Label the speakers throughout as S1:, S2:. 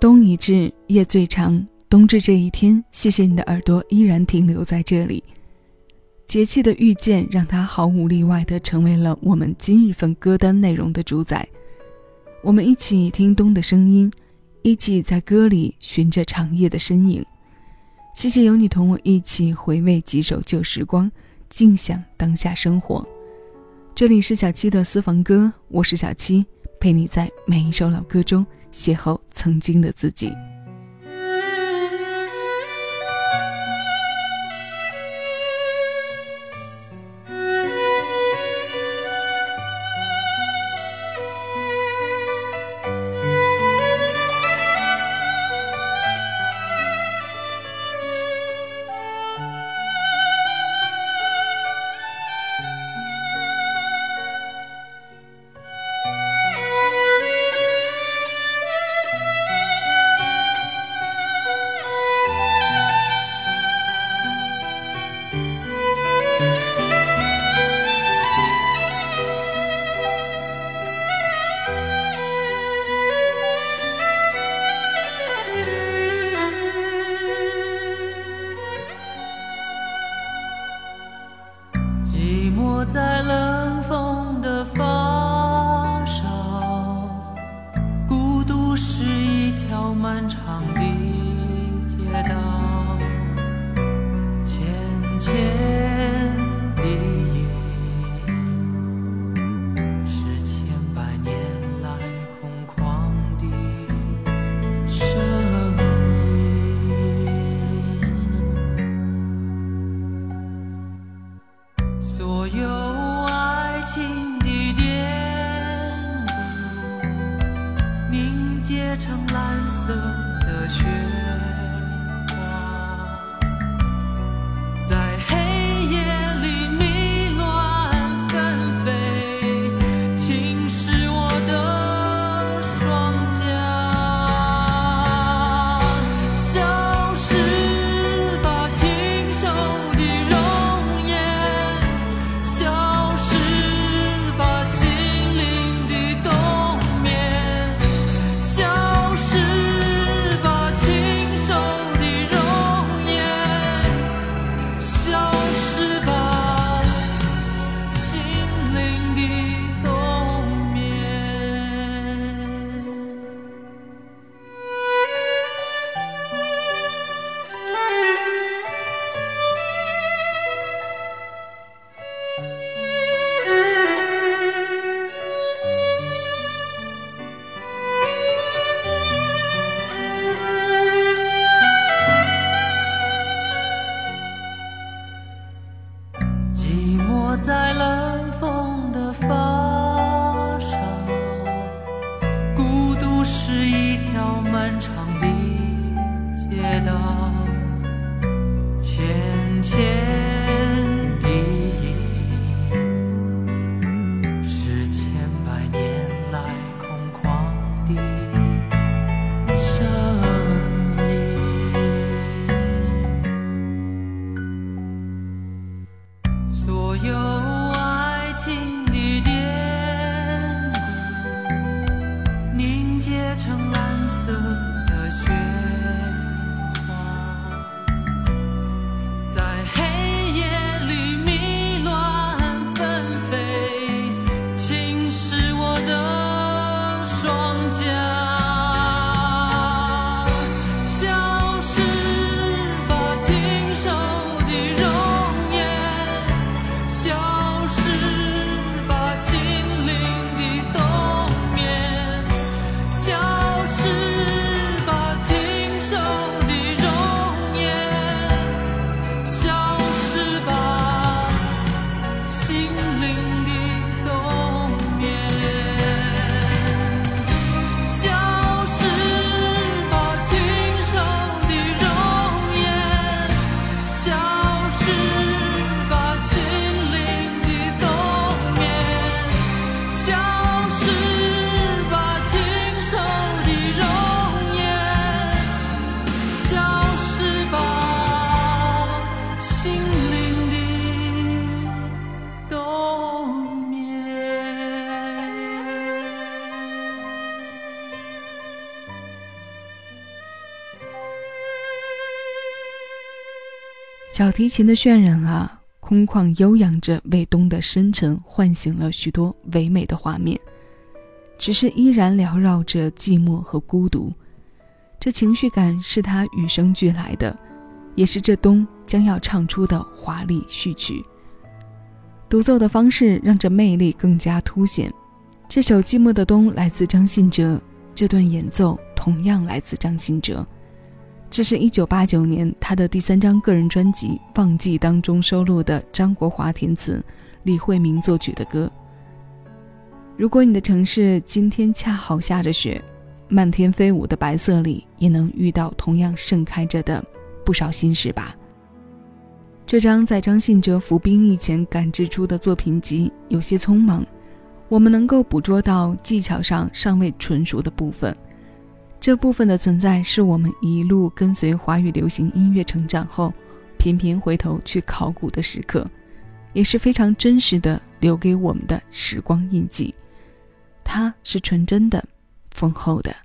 S1: 冬已至，夜最长。冬至这一天，谢谢你的耳朵依然停留在这里。节气的遇见，让它毫无例外地成为了我们今日份歌单内容的主宰。我们一起听冬的声音，一起在歌里寻着长夜的身影。谢谢有你同我一起回味几首旧时光，尽享当下生活。这里是小七的私房歌，我是小七，陪你在每一首老歌中。邂逅曾经的自己。
S2: 成了。
S3: 小提琴的渲染啊，空旷悠扬着，为冬的深沉唤醒了许多唯美的画面，只是依然缭绕着寂寞和孤独。这情绪感是他与生俱来的，也是这冬将要唱出的华丽序曲。独奏的方式让这魅力更加凸显。这首《寂寞的冬》来自张信哲，这段演奏同样来自张信哲。这是一九八九年他的第三张个人专辑《忘记》当中收录的张国华填词、李慧明作曲的歌。如果你的城市今天恰好下着雪，漫天飞舞的白色里，也能遇到同样盛开着的不少心事吧。这张在张信哲服兵役前赶制出的作品集有些匆忙，我们能够捕捉到技巧上尚未纯熟的部分。这部分的存在，是我们一路跟随华语流行音乐成长后，频频回头去考古的时刻，也是非常真实的留给我们的时光印记。它是纯真的，丰厚的。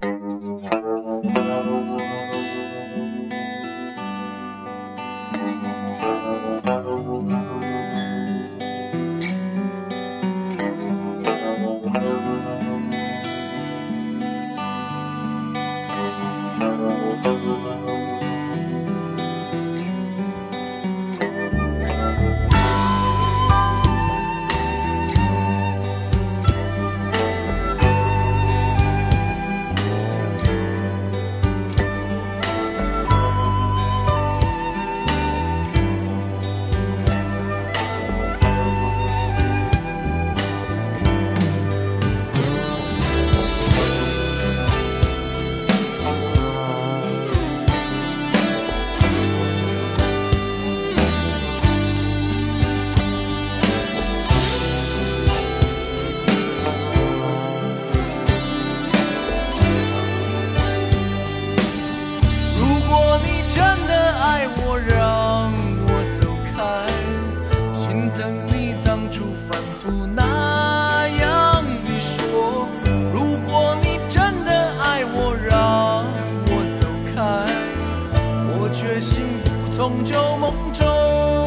S3: 心不从旧梦中。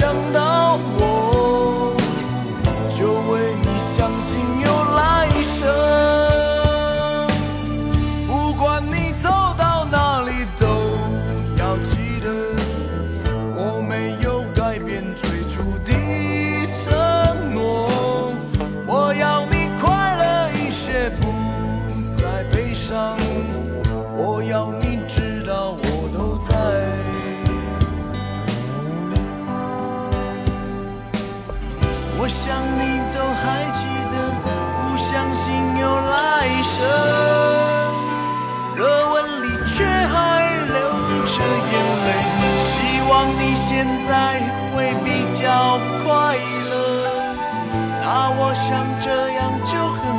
S3: 想到。我想你都还记得，不相信有来生，热吻里却还流着眼泪。希望你现在会比较快乐，那我想这样就。很。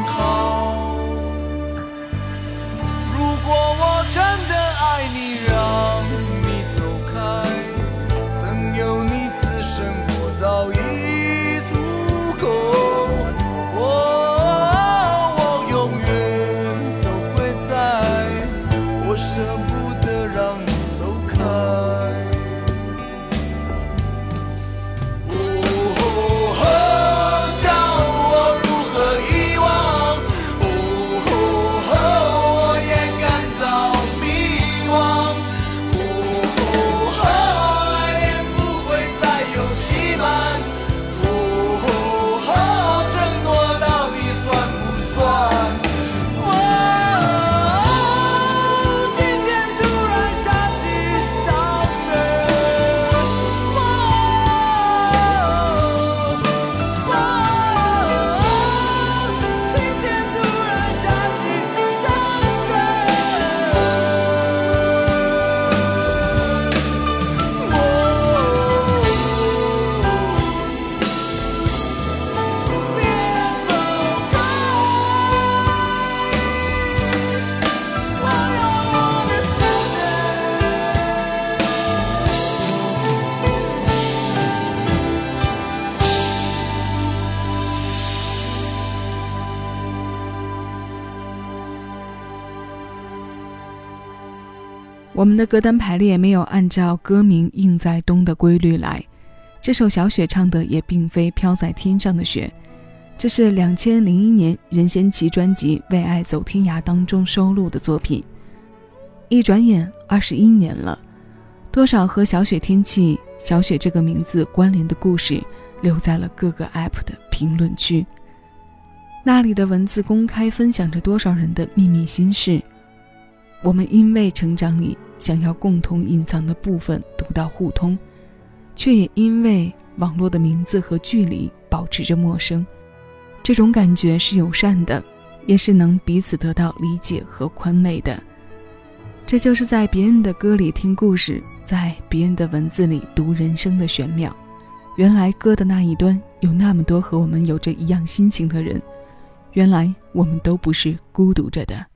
S4: 我们的歌单排列没有按照歌名“映在冬”的规律来。这首小雪唱的也并非飘在天上的雪，这是两千零一年任贤齐专辑《为爱走天涯》当中收录的作品。一转眼二十一年了，多少和小雪天气、小雪这个名字关联的故事留在了各个 APP 的评论区。那里的文字公开分享着多少人的秘密心事。我们因为成长里。想要共同隐藏的部分读到互通，却也因为网络的名字和距离保持着陌生。这种感觉是友善的，也是能彼此得到理解和宽慰的。这就是在别人的歌里听故事，在别人的文字里读人生的玄妙。原来歌的那一端有那么多和我们有着一样心情的人，原来我们都不是孤独着的。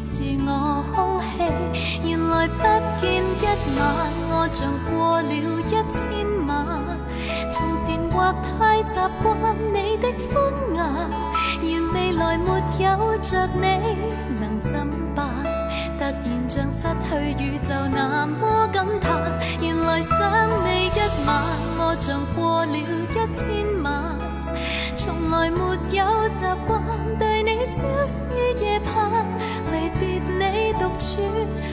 S5: 是我空气，原来不见一晚，我像过了一千晚。从前或太习惯你的欢颜，而未来没有着你，能怎办？突然像失去宇宙那么感叹，原来想你一晚，我像过了一千晚。从来没有习惯对你朝思夜盼。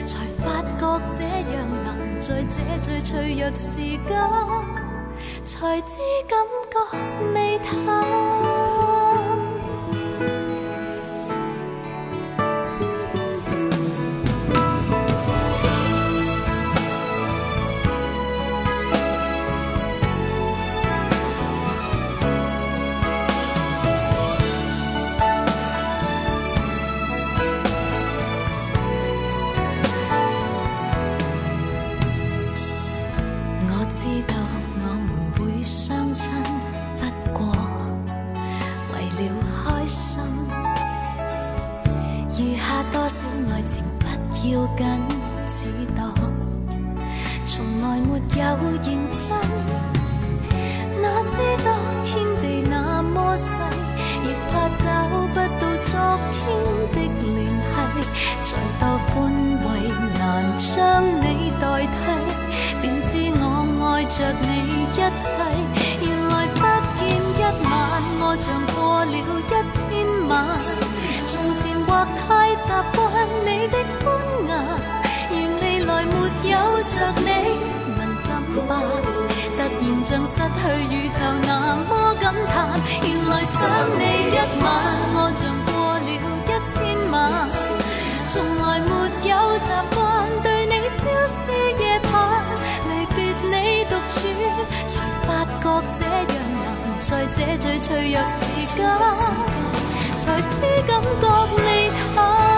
S5: 才发觉这样难，在这最脆弱时间，才知感觉未淡。着你一切，原来不见一晚，我像过了一千晚。从前或太习惯你的欢颜，愿未来没有着你，能怎办？突然像失去宇宙那么感叹，原来想你一晚，我像过了一千晚。从来没有习惯对你朝思夜。觉这样难，在这最脆弱时间，才知感觉未透。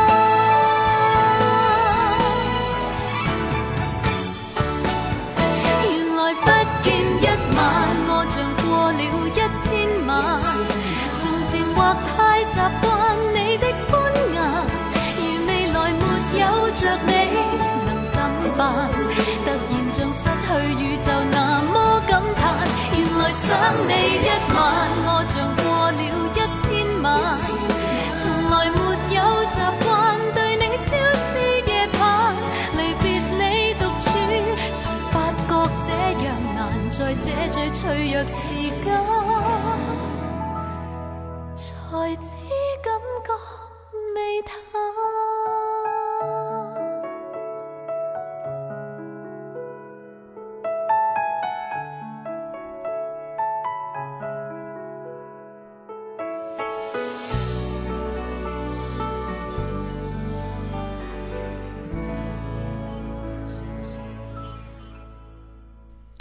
S4: took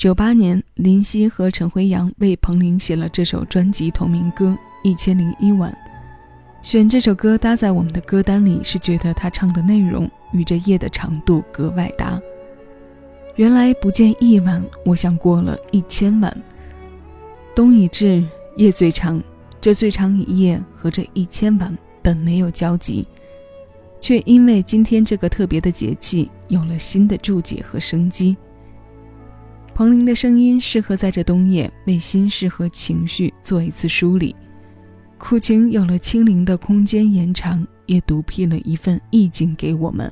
S4: 九八年，林夕和陈辉阳为彭羚写了这首专辑同名歌《一千零一晚》。选这首歌搭载我们的歌单里，是觉得他唱的内容与这夜的长度格外搭。原来不见一晚，我想过了一千晚。冬已至，夜最长，这最长一夜和这一千晚本没有交集，却因为今天这个特别的节气，有了新的注解和生机。彭羚的声音适合在这冬夜为心事和情绪做一次梳理，苦情有了清零的空间，延长也独辟了一份意境给我们。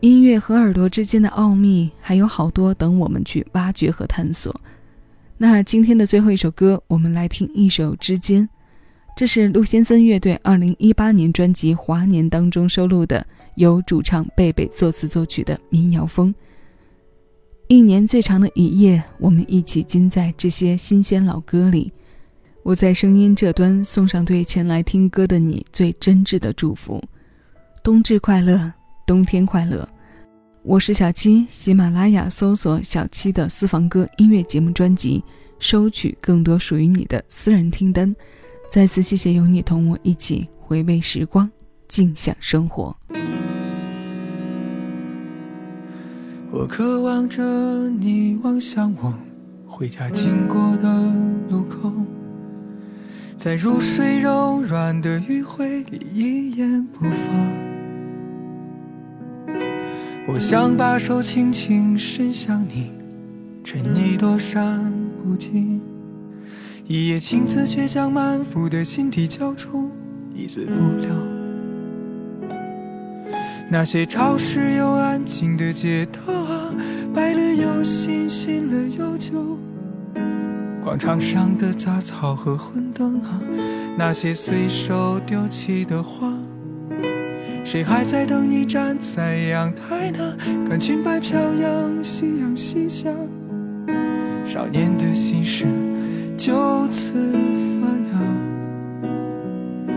S4: 音乐和耳朵之间的奥秘还有好多等我们去挖掘和探索。那今天的最后一首歌，我们来听一首《之间》，这是陆先森乐队2018年专辑《华年》当中收录的，由主唱贝贝作词作曲的民谣风。一年最长的一夜，我们一起浸在这些新鲜老歌里。我在声音这端送上对前来听歌的你最真挚的祝福，冬至快乐，冬天快乐。我是小七，喜马拉雅搜索“小七的私房歌音乐节目专辑”，收取更多属于你的私人听单。再次谢谢有你同我一起回味时光，静享生活。
S6: 我渴望着你望向我，回家经过的路口，在如水柔软的余晖里一言不发。我想把手轻轻伸向你，趁你躲闪不及，一夜情字却将满腹的心底交出，一字不留。那些潮湿又安静的街道啊，白了又新，新了又旧。广场上的杂草和昏灯啊，那些随手丢弃的花。谁还在等你站在阳台呢？看裙摆飘扬，夕阳西下，少年的心事就此发芽，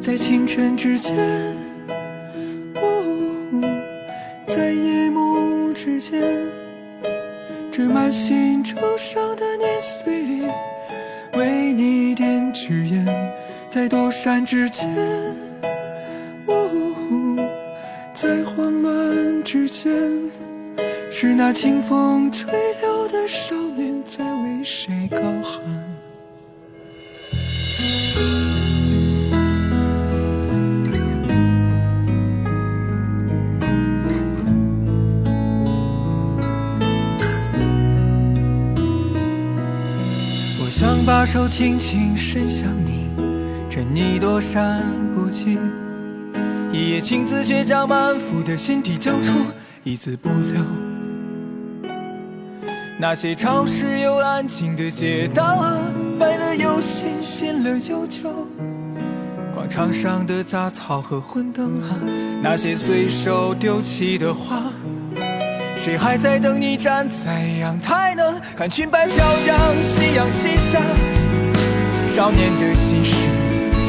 S6: 在清晨之间。在心愁伤的年岁里，为你点支烟，在躲闪之间，呜、在慌乱之间，是那清风吹柳的少年，在为谁高喊。把手轻轻伸向你，趁你躲闪不及。一夜情字，倔将满腹的心底交出，一字不留。那些潮湿又安静的街道啊，白了又新，新了又旧。广场上的杂草和昏灯啊，那些随手丢弃的花，谁还在等你站在阳台呢？看裙摆飘扬，夕阳西下。少年的心事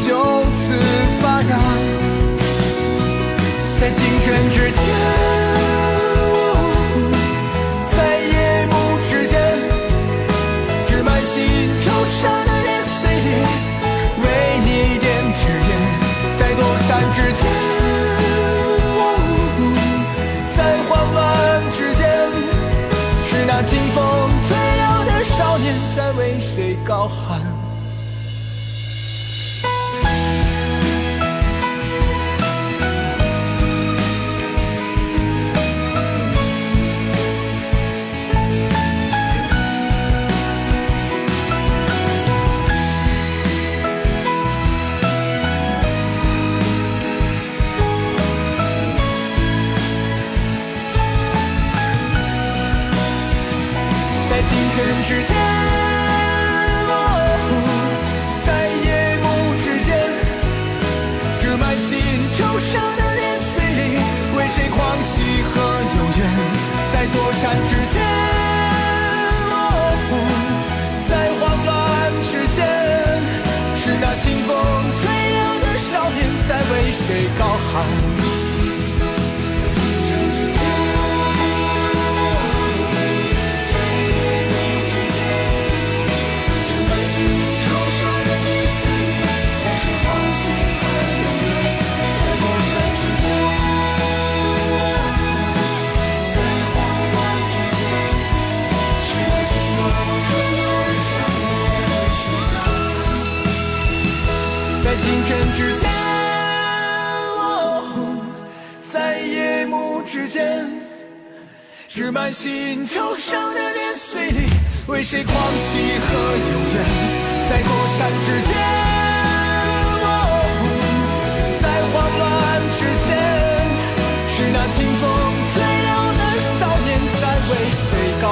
S6: 就此发芽，在星辰之间，在夜幕之间，只满心中伤的年岁里，为你点支烟，在躲闪之间，在慌乱之间，是那清风吹柳的少年，在为谁高喊。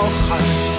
S6: 我瀚。